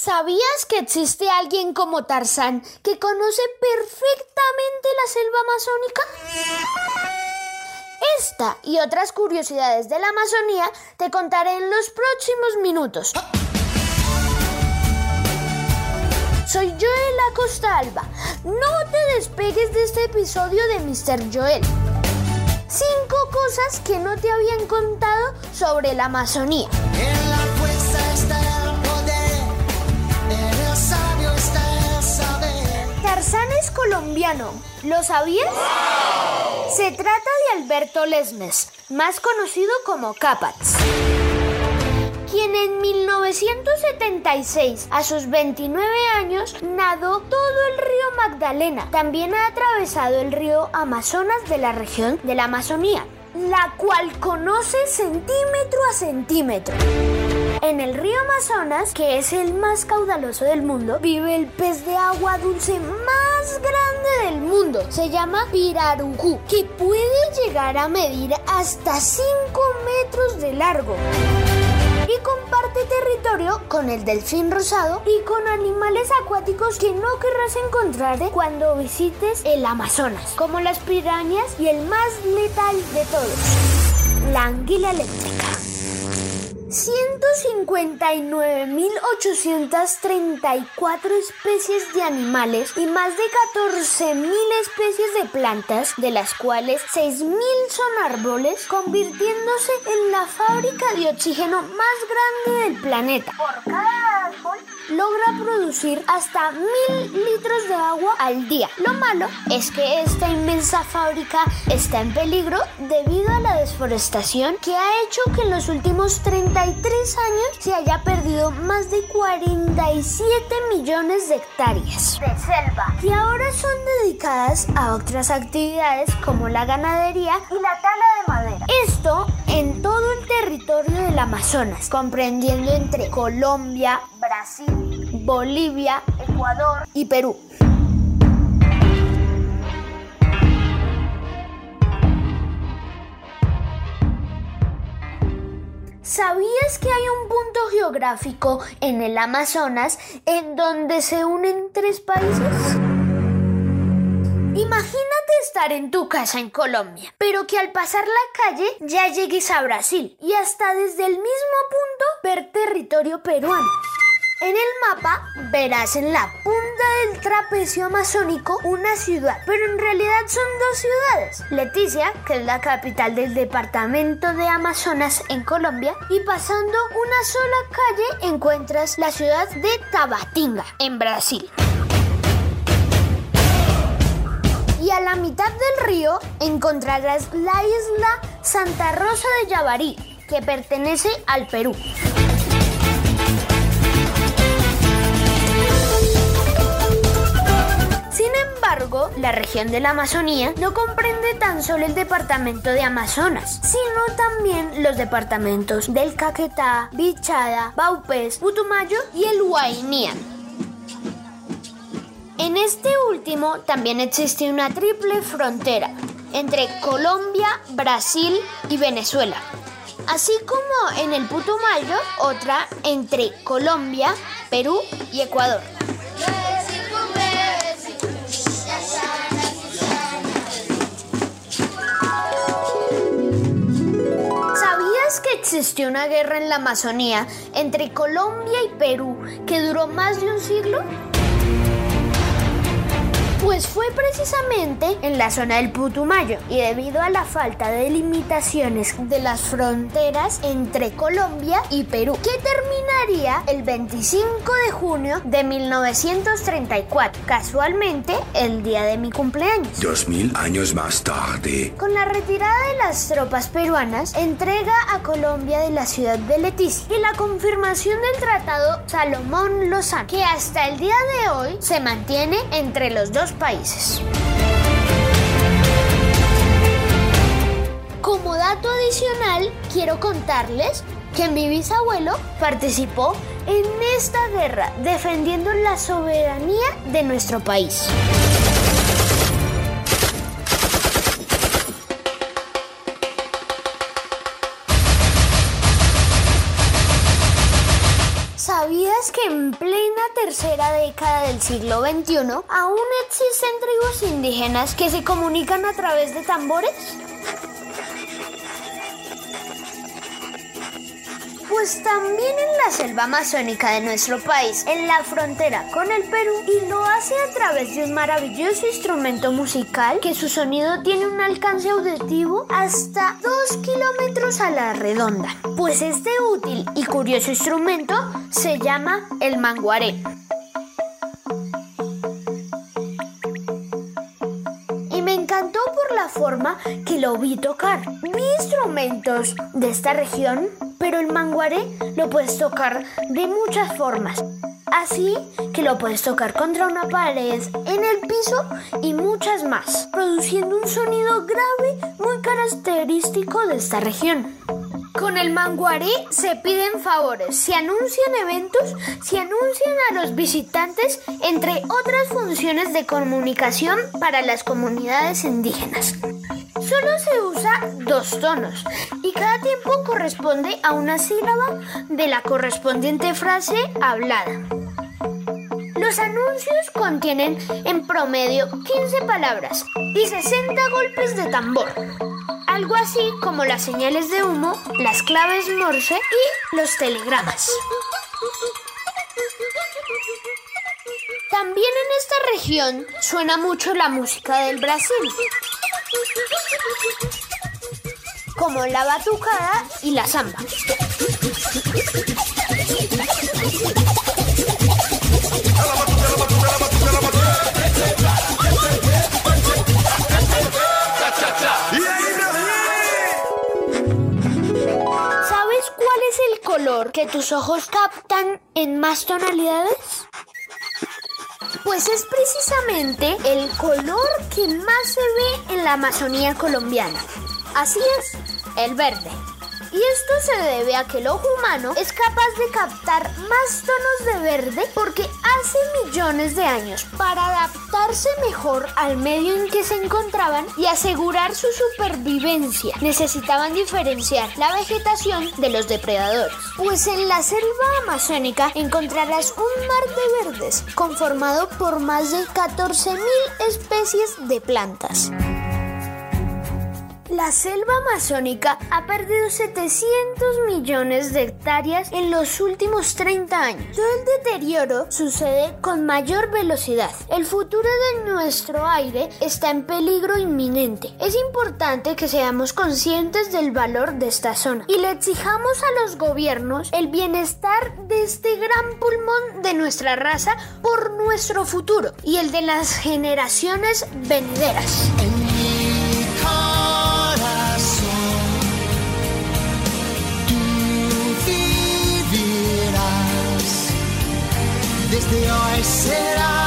¿Sabías que existe alguien como Tarzán que conoce perfectamente la selva amazónica? Esta y otras curiosidades de la Amazonía te contaré en los próximos minutos. Soy Joel Acosta Alba. No te despegues de este episodio de Mr. Joel. Cinco cosas que no te habían contado sobre la Amazonía. En colombiano, ¿lo sabías? Se trata de Alberto Lesmes, más conocido como Capats, quien en 1976, a sus 29 años, nadó todo el río Magdalena. También ha atravesado el río Amazonas de la región de la Amazonía, la cual conoce centímetro a centímetro. En el río Amazonas, que es el más caudaloso del mundo, vive el pez de agua dulce más grande del mundo. Se llama pirarujú, que puede llegar a medir hasta 5 metros de largo. Y comparte territorio con el delfín rosado y con animales acuáticos que no querrás encontrarte cuando visites el Amazonas, como las pirañas y el más letal de todos, la anguila eléctrica. 159.834 especies de animales y más de 14.000 especies de plantas, de las cuales 6.000 son árboles, convirtiéndose en la fábrica de oxígeno más grande del planeta. Por cada árbol logra producir hasta 1.000 litros de agua al día. Lo malo es que esta inmensa fábrica está en peligro debido a la deforestación que ha hecho que en los últimos 33 años se haya perdido más de 47 millones de hectáreas de selva que ahora son dedicadas a otras actividades como la ganadería y la tala de madera. Esto en todo el territorio del Amazonas, comprendiendo entre Colombia, Brasil, Bolivia, Ecuador y Perú. ¿Sabías que hay un punto geográfico en el Amazonas en donde se unen tres países? Imagínate estar en tu casa en Colombia, pero que al pasar la calle ya llegues a Brasil y hasta desde el mismo punto ver territorio peruano. En el mapa verás en la punta del trapecio amazónico una ciudad, pero en realidad son dos ciudades. Leticia, que es la capital del departamento de Amazonas en Colombia, y pasando una sola calle encuentras la ciudad de Tabatinga en Brasil. Y a la mitad del río encontrarás la isla Santa Rosa de Yabarí, que pertenece al Perú. Embargo, la región de la Amazonía no comprende tan solo el departamento de Amazonas, sino también los departamentos del Caquetá, Bichada, Baupés, Putumayo y el Guainía. En este último también existe una triple frontera entre Colombia, Brasil y Venezuela, así como en el Putumayo otra entre Colombia, Perú y Ecuador. Existió una guerra en la Amazonía entre Colombia y Perú que duró más de un siglo? Fue precisamente en la zona del Putumayo y debido a la falta de limitaciones de las fronteras entre Colombia y Perú, que terminaría el 25 de junio de 1934, casualmente el día de mi cumpleaños. Dos mil años más tarde. Con la retirada de las tropas peruanas, entrega a Colombia de la ciudad de Leticia y la confirmación del Tratado Salomón Lozano, que hasta el día de hoy se mantiene entre los dos países. Como dato adicional, quiero contarles que mi bisabuelo participó en esta guerra defendiendo la soberanía de nuestro país. ¿Sabías ¿Sabías que en plena tercera década del siglo XXI aún existen tribus indígenas que se comunican a través de tambores? Pues también en la selva amazónica de nuestro país, en la frontera con el Perú, y lo hace a través de un maravilloso instrumento musical que su sonido tiene un alcance auditivo hasta 2 kilómetros a la redonda. Pues este útil y curioso instrumento se llama el manguaré. y me encantó por la forma que lo vi tocar. Vi instrumentos de esta región, pero el manguaré lo puedes tocar de muchas formas. Así que lo puedes tocar contra una pared, en el piso y muchas más, produciendo un sonido grave muy característico de esta región. Con el manguaré se piden favores, se anuncian eventos, se anuncian a los visitantes, entre otras funciones de comunicación para las comunidades indígenas. Solo se usa dos tonos y cada tiempo corresponde a una sílaba de la correspondiente frase hablada. Los anuncios contienen en promedio 15 palabras y 60 golpes de tambor algo así como las señales de humo, las claves Morse y los telegramas. También en esta región suena mucho la música del Brasil, como la batucada y la samba. ¿Sabes cuál es el color que tus ojos captan en más tonalidades? Pues es precisamente el color que más se ve en la Amazonía colombiana. Así es, el verde. Y esto se debe a que el ojo humano es capaz de captar más tonos de verde porque hace millones de años, para adaptarse mejor al medio en que se encontraban y asegurar su supervivencia, necesitaban diferenciar la vegetación de los depredadores. Pues en la selva amazónica encontrarás un mar de verdes conformado por más de 14.000 especies de plantas. La selva amazónica ha perdido 700 millones de hectáreas en los últimos 30 años. Todo el deterioro sucede con mayor velocidad. El futuro de nuestro aire está en peligro inminente. Es importante que seamos conscientes del valor de esta zona y le exijamos a los gobiernos el bienestar de este gran pulmón de nuestra raza por nuestro futuro y el de las generaciones venideras. Tú vivirás. Desde hoy será